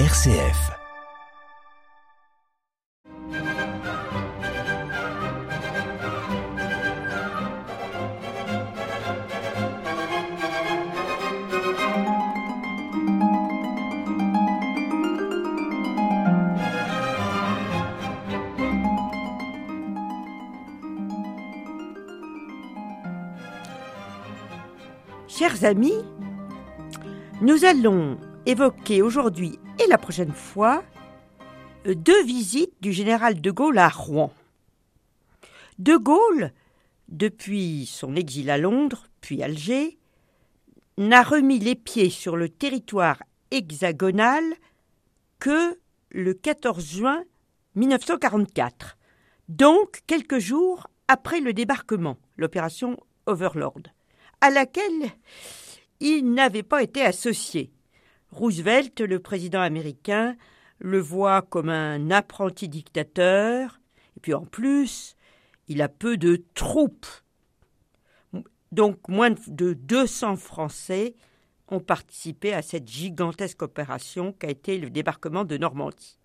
RCF. Chers amis, nous allons évoquer aujourd'hui et la prochaine fois euh, deux visites du général de Gaulle à Rouen. De Gaulle, depuis son exil à Londres, puis Alger, n'a remis les pieds sur le territoire hexagonal que le 14 juin 1944, donc quelques jours après le débarquement, l'opération Overlord à laquelle il n'avait pas été associé. Roosevelt, le président américain, le voit comme un apprenti dictateur, et puis en plus, il a peu de troupes. Donc moins de 200 Français ont participé à cette gigantesque opération qu'a été le débarquement de Normandie.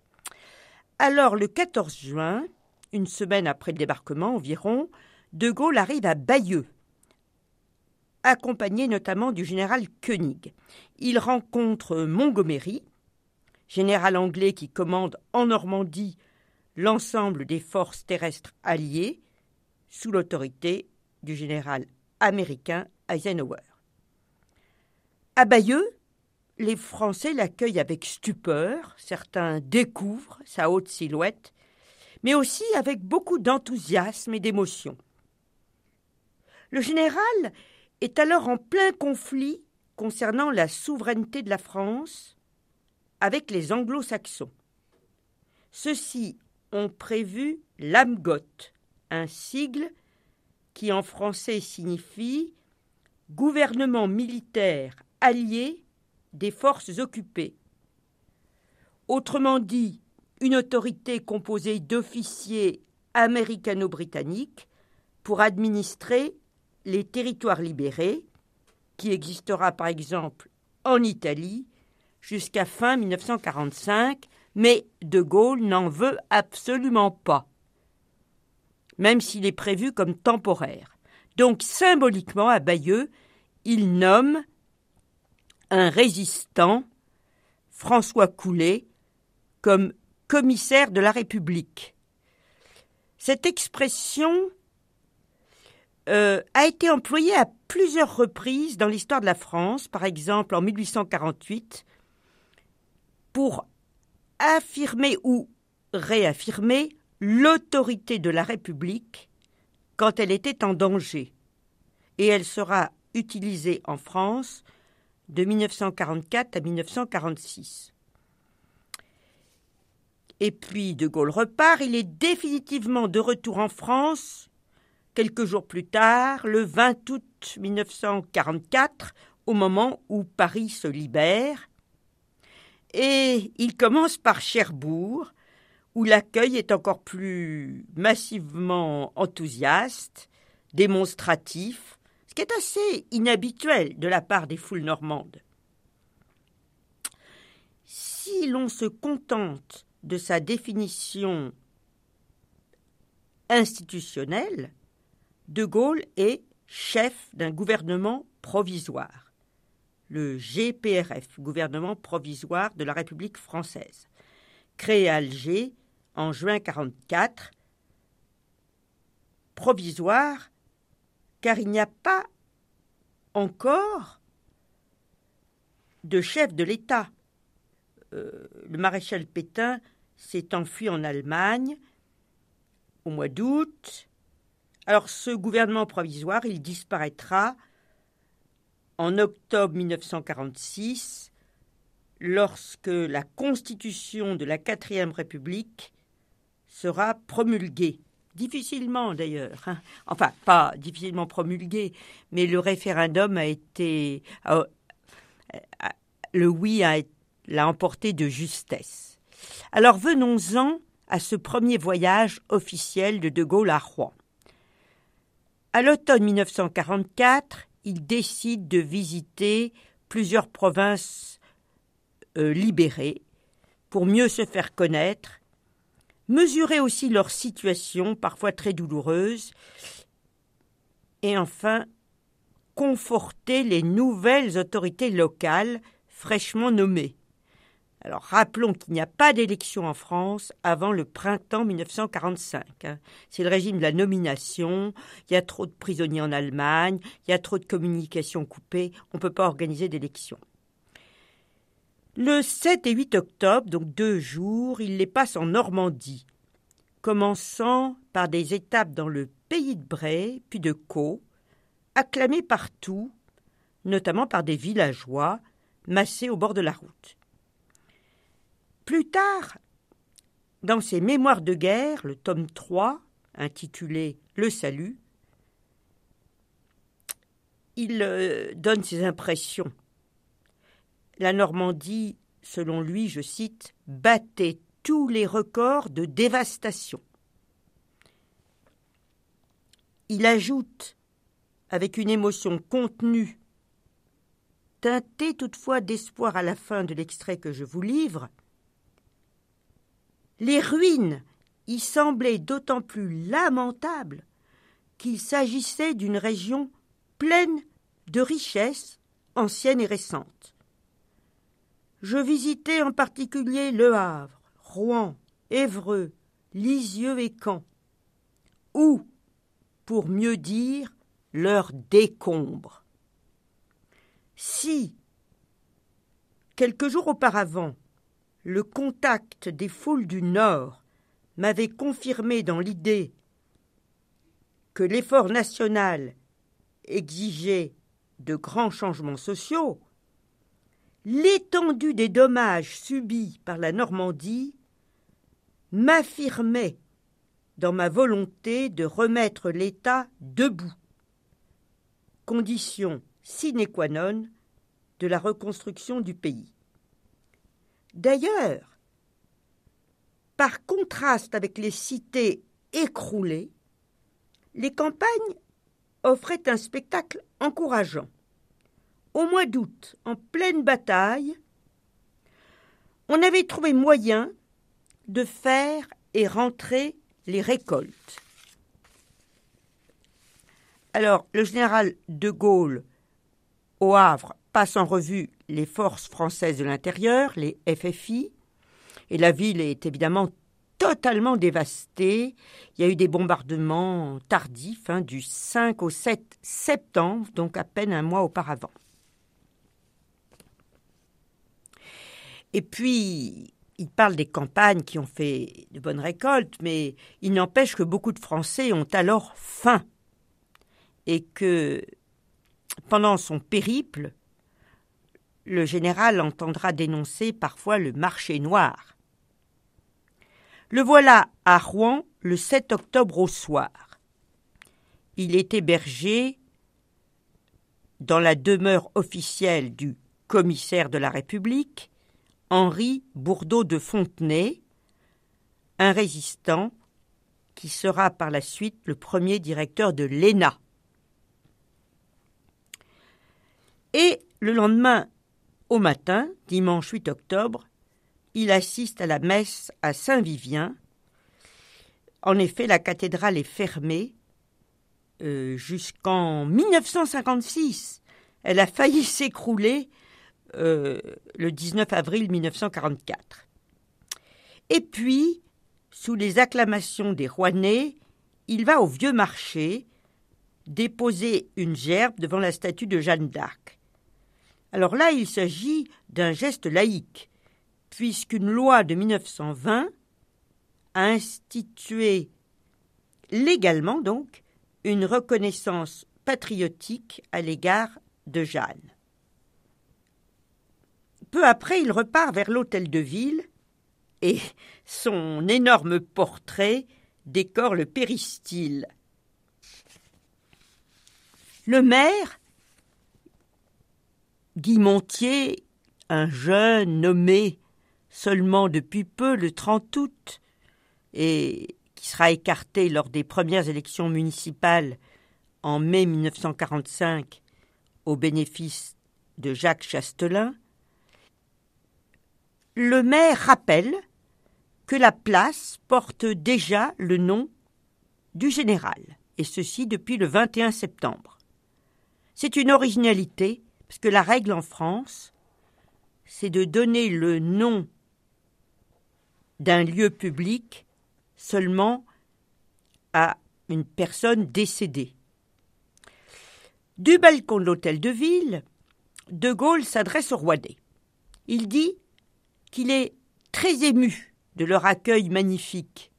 Alors le 14 juin, une semaine après le débarquement environ, De Gaulle arrive à Bayeux, accompagné notamment du général Koenig. Il rencontre Montgomery, général anglais qui commande en Normandie l'ensemble des forces terrestres alliées, sous l'autorité du général américain Eisenhower. À Bayeux, les Français l'accueillent avec stupeur, certains découvrent sa haute silhouette, mais aussi avec beaucoup d'enthousiasme et d'émotion. Le général est alors en plein conflit concernant la souveraineté de la France avec les anglo-saxons. Ceux-ci ont prévu l'AMGOT, un sigle qui en français signifie Gouvernement militaire allié des forces occupées. Autrement dit, une autorité composée d'officiers américano-britanniques pour administrer les territoires libérés, qui existera par exemple en Italie jusqu'à fin 1945, mais De Gaulle n'en veut absolument pas, même s'il est prévu comme temporaire. Donc symboliquement, à Bayeux, il nomme un résistant, François Coulet, comme commissaire de la République. Cette expression euh, a été employé à plusieurs reprises dans l'histoire de la France, par exemple en 1848, pour affirmer ou réaffirmer l'autorité de la République quand elle était en danger. Et elle sera utilisée en France de 1944 à 1946. Et puis De Gaulle repart, il est définitivement de retour en France quelques jours plus tard, le 20 août 1944, au moment où Paris se libère. Et il commence par Cherbourg, où l'accueil est encore plus massivement enthousiaste, démonstratif, ce qui est assez inhabituel de la part des foules normandes. Si l'on se contente de sa définition institutionnelle, de Gaulle est chef d'un gouvernement provisoire, le GPRF, gouvernement provisoire de la République française, créé à Alger en juin 1944, provisoire car il n'y a pas encore de chef de l'État. Euh, le maréchal Pétain s'est enfui en Allemagne au mois d'août. Alors ce gouvernement provisoire, il disparaîtra en octobre 1946 lorsque la constitution de la quatrième république sera promulguée. Difficilement d'ailleurs, hein. enfin pas difficilement promulguée, mais le référendum a été, le oui l'a emporté de justesse. Alors venons-en à ce premier voyage officiel de De Gaulle à Rouen. À l'automne 1944, il décide de visiter plusieurs provinces euh, libérées, pour mieux se faire connaître, mesurer aussi leur situation, parfois très douloureuse, et enfin conforter les nouvelles autorités locales fraîchement nommées. Alors rappelons qu'il n'y a pas d'élection en France avant le printemps 1945. Hein. C'est le régime de la nomination, il y a trop de prisonniers en Allemagne, il y a trop de communications coupées, on ne peut pas organiser d'élection. Le 7 et 8 octobre, donc deux jours, il les passe en Normandie, commençant par des étapes dans le pays de Bray, puis de Caux, acclamés partout, notamment par des villageois massés au bord de la route. Plus tard, dans ses mémoires de guerre, le tome 3, intitulé Le salut, il euh, donne ses impressions. La Normandie, selon lui, je cite, battait tous les records de dévastation. Il ajoute, avec une émotion contenue, teintée toutefois d'espoir à la fin de l'extrait que je vous livre, les ruines y semblaient d'autant plus lamentables qu'il s'agissait d'une région pleine de richesses anciennes et récentes. Je visitai en particulier Le Havre, Rouen, Évreux, Lisieux et Caen, où, pour mieux dire, leur décombre. Si, quelques jours auparavant, le contact des foules du Nord m'avait confirmé dans l'idée que l'effort national exigeait de grands changements sociaux, l'étendue des dommages subis par la Normandie m'affirmait dans ma volonté de remettre l'État debout, condition sine qua non de la reconstruction du pays. D'ailleurs, par contraste avec les cités écroulées, les campagnes offraient un spectacle encourageant. Au mois d'août, en pleine bataille, on avait trouvé moyen de faire et rentrer les récoltes. Alors, le général de Gaulle, au Havre, passe en revue les forces françaises de l'intérieur, les FFI, et la ville est évidemment totalement dévastée. Il y a eu des bombardements tardifs hein, du 5 au 7 septembre, donc à peine un mois auparavant. Et puis, il parle des campagnes qui ont fait de bonnes récoltes, mais il n'empêche que beaucoup de Français ont alors faim et que pendant son périple, le général entendra dénoncer parfois le marché noir. Le voilà à Rouen le 7 octobre au soir. Il est hébergé dans la demeure officielle du commissaire de la République, Henri Bourdeau de Fontenay, un résistant qui sera par la suite le premier directeur de l'ENA. Et le lendemain au matin, dimanche 8 octobre, il assiste à la messe à Saint-Vivien. En effet, la cathédrale est fermée euh, jusqu'en 1956. Elle a failli s'écrouler euh, le 19 avril 1944. Et puis, sous les acclamations des Rouennais, il va au vieux marché déposer une gerbe devant la statue de Jeanne d'Arc. Alors là, il s'agit d'un geste laïque, puisqu'une loi de 1920 a institué légalement donc une reconnaissance patriotique à l'égard de Jeanne. Peu après, il repart vers l'hôtel de ville et son énorme portrait décore le péristyle. Le maire Guy Montier, un jeune nommé seulement depuis peu le 30 août et qui sera écarté lors des premières élections municipales en mai 1945 au bénéfice de Jacques Chastelin, le maire rappelle que la place porte déjà le nom du général, et ceci depuis le 21 septembre. C'est une originalité, parce que la règle en France, c'est de donner le nom d'un lieu public seulement à une personne décédée. Du balcon de l'hôtel de ville, De Gaulle s'adresse au roi Rouennais. Il dit qu'il est très ému de leur accueil magnifique.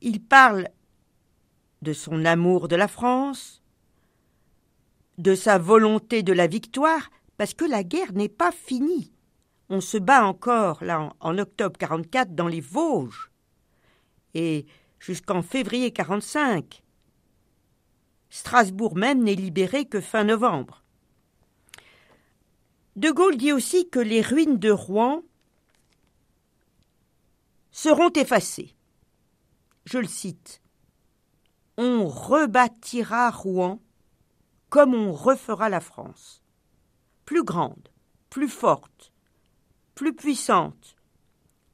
Il parle de son amour de la France, de sa volonté de la victoire, parce que la guerre n'est pas finie. On se bat encore, là, en, octobre 44, dans les Vosges, et jusqu'en février 45. Strasbourg même n'est libéré que fin novembre. De Gaulle dit aussi que les ruines de Rouen seront effacées. Je le cite. On rebâtira Rouen comme on refera la France. Plus grande, plus forte, plus puissante,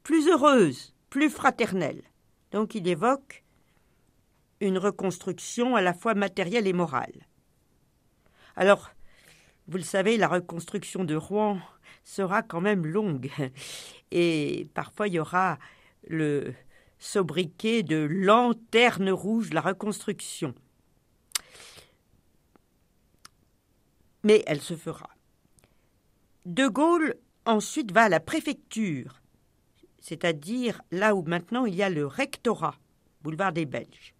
plus heureuse, plus fraternelle. Donc il évoque une reconstruction à la fois matérielle et morale. Alors, vous le savez, la reconstruction de Rouen sera quand même longue. Et parfois, il y aura le sobriquet de lanterne rouge, la reconstruction. Mais elle se fera. De Gaulle ensuite va à la préfecture, c'est-à-dire là où maintenant il y a le rectorat, boulevard des Belges.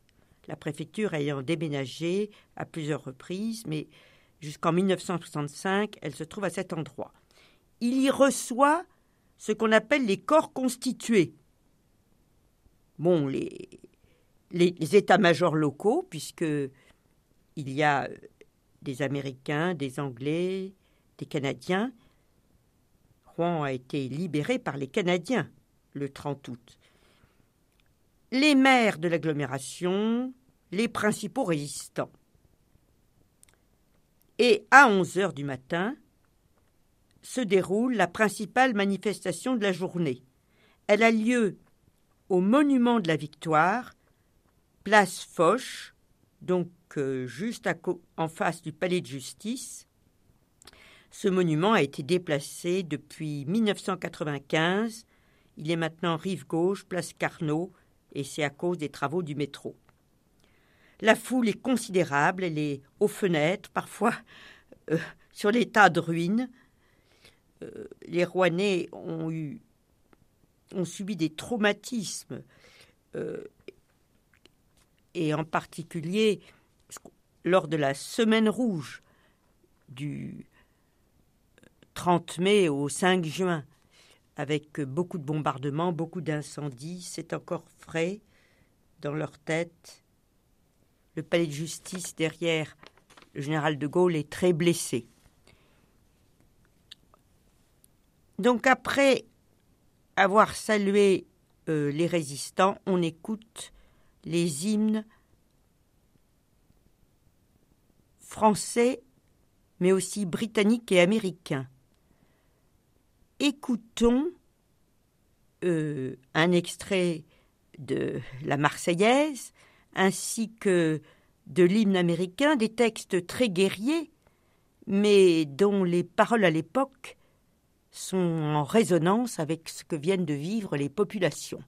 La préfecture ayant déménagé à plusieurs reprises, mais jusqu'en 1965, elle se trouve à cet endroit. Il y reçoit ce qu'on appelle les corps constitués. Bon, les, les, états-majors locaux, puisque il y a des Américains, des Anglais, des Canadiens. Rouen a été libéré par les Canadiens le 30 août. Les maires de l'agglomération, les principaux résistants. Et à 11 heures du matin se déroule la principale manifestation de la journée. Elle a lieu au monument de la Victoire, place Foch, donc juste en face du palais de justice. Ce monument a été déplacé depuis 1995. Il est maintenant rive gauche, place Carnot, et c'est à cause des travaux du métro. La foule est considérable, elle est aux fenêtres, parfois euh, sur les tas de ruines. Euh, les Rouennais ont eu ont subi des traumatismes, euh, et en particulier lors de la Semaine rouge du 30 mai au 5 juin, avec beaucoup de bombardements, beaucoup d'incendies, c'est encore frais dans leur tête. Le palais de justice derrière le général de Gaulle est très blessé. Donc après avoir salué euh, les résistants, on écoute les hymnes français, mais aussi britanniques et américains. Écoutons euh, un extrait de la Marseillaise, ainsi que de l'hymne américain, des textes très guerriers, mais dont les paroles à l'époque sont en résonance avec ce que viennent de vivre les populations.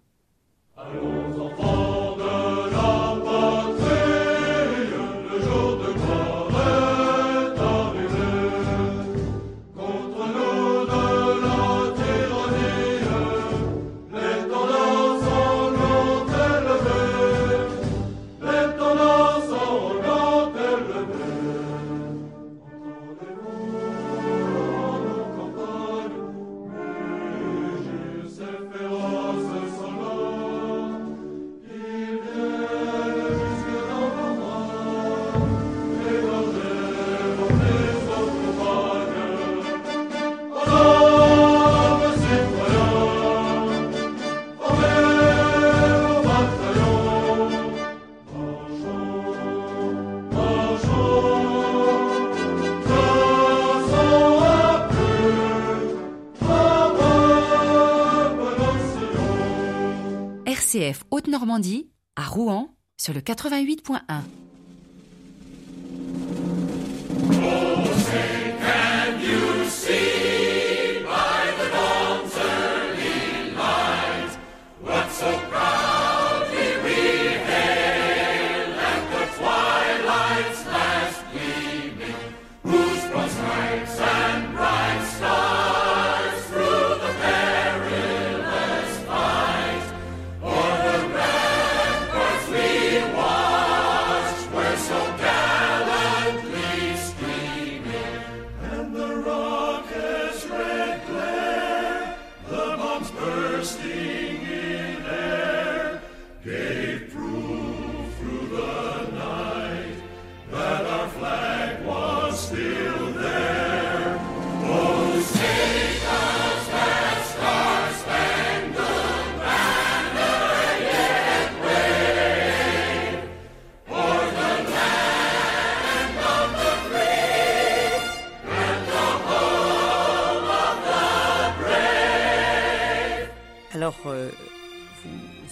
À Rouen, sur le 88.1.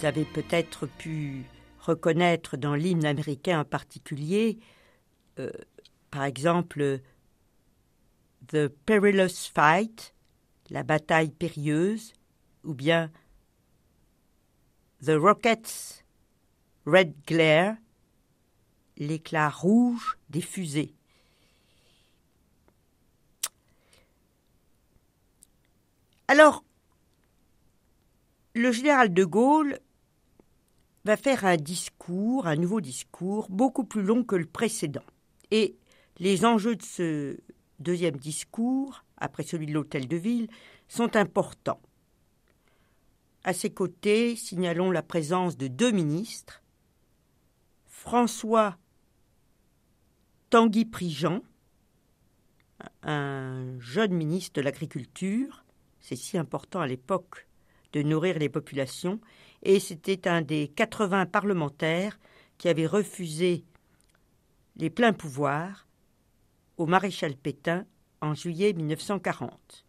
vous avez peut-être pu reconnaître dans l'hymne américain en particulier, euh, par exemple, The Perilous Fight, la bataille périlleuse, ou bien The Rockets Red Glare, l'éclat rouge des fusées. Alors, le général de Gaulle va faire un discours, un nouveau discours, beaucoup plus long que le précédent. Et les enjeux de ce deuxième discours, après celui de l'hôtel de ville, sont importants. À ses côtés, signalons la présence de deux ministres, François Tanguy Prigent, un jeune ministre de l'Agriculture, c'est si important à l'époque de nourrir les populations, et c'était un des 80 parlementaires qui avait refusé les pleins pouvoirs au maréchal Pétain en juillet 1940.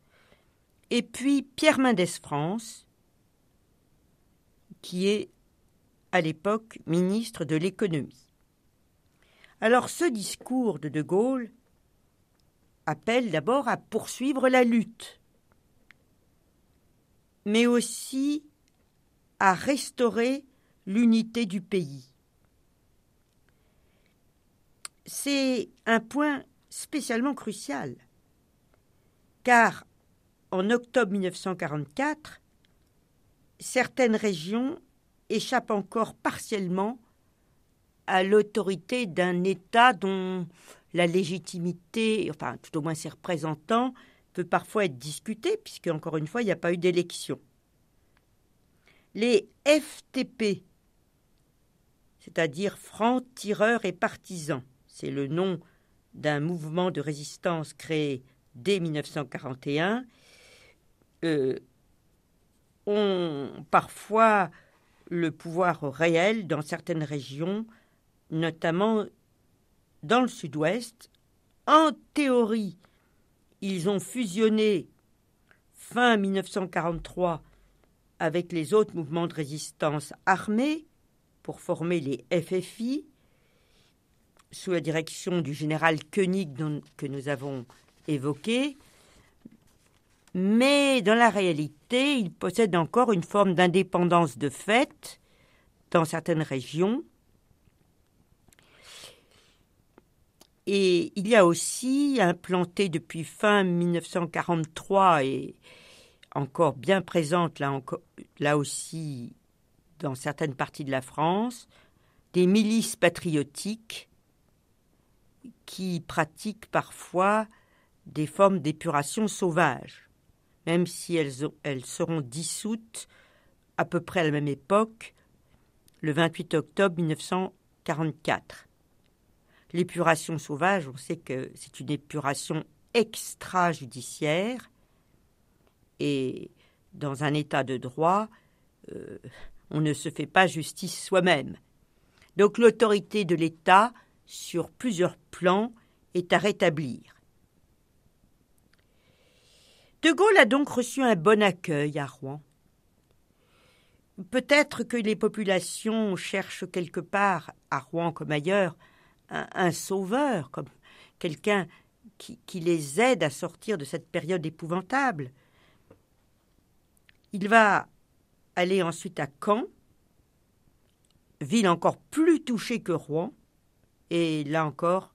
Et puis Pierre Mendès France, qui est à l'époque ministre de l'économie. Alors ce discours de De Gaulle appelle d'abord à poursuivre la lutte mais aussi à restaurer l'unité du pays. C'est un point spécialement crucial, car en octobre 1944, certaines régions échappent encore partiellement à l'autorité d'un État dont la légitimité, enfin tout au moins ses représentants, peut parfois être discuté, puisque, encore une fois, il n'y a pas eu d'élection. Les FTP, c'est-à-dire francs tireurs et partisans, c'est le nom d'un mouvement de résistance créé dès 1941, euh, ont parfois le pouvoir réel dans certaines régions, notamment dans le sud-ouest. En théorie, ils ont fusionné fin 1943 avec les autres mouvements de résistance armés pour former les FFI sous la direction du général Koenig que nous avons évoqué. Mais dans la réalité, ils possèdent encore une forme d'indépendance de fait dans certaines régions Et il y a aussi implanté depuis fin 1943 et encore bien présente là, aussi dans certaines parties de la France, des milices patriotiques qui pratiquent parfois des formes d'épuration sauvage, même si elles, elles seront dissoutes à peu près à la même époque, le 28 octobre 1944. L'épuration sauvage, on sait que c'est une épuration extrajudiciaire et dans un état de droit, euh, on ne se fait pas justice soi-même. Donc l'autorité de l'État, sur plusieurs plans, est à rétablir. De Gaulle a donc reçu un bon accueil à Rouen. Peut-être que les populations cherchent quelque part, à Rouen comme ailleurs, un, sauveur, comme quelqu'un qui, qui les aide à sortir de cette période épouvantable. Il va aller ensuite à Caen, ville encore plus touchée que Rouen, et là encore,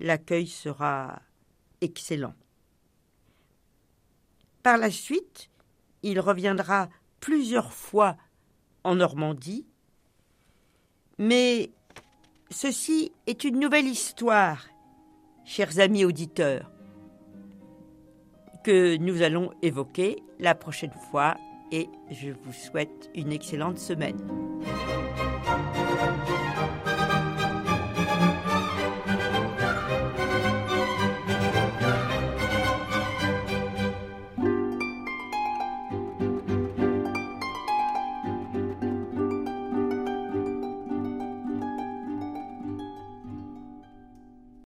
l'accueil sera excellent. Par la suite, il reviendra plusieurs fois en Normandie, mais ceci est une nouvelle histoire, chers amis auditeurs, que nous allons évoquer la prochaine fois et je vous souhaite une excellente semaine.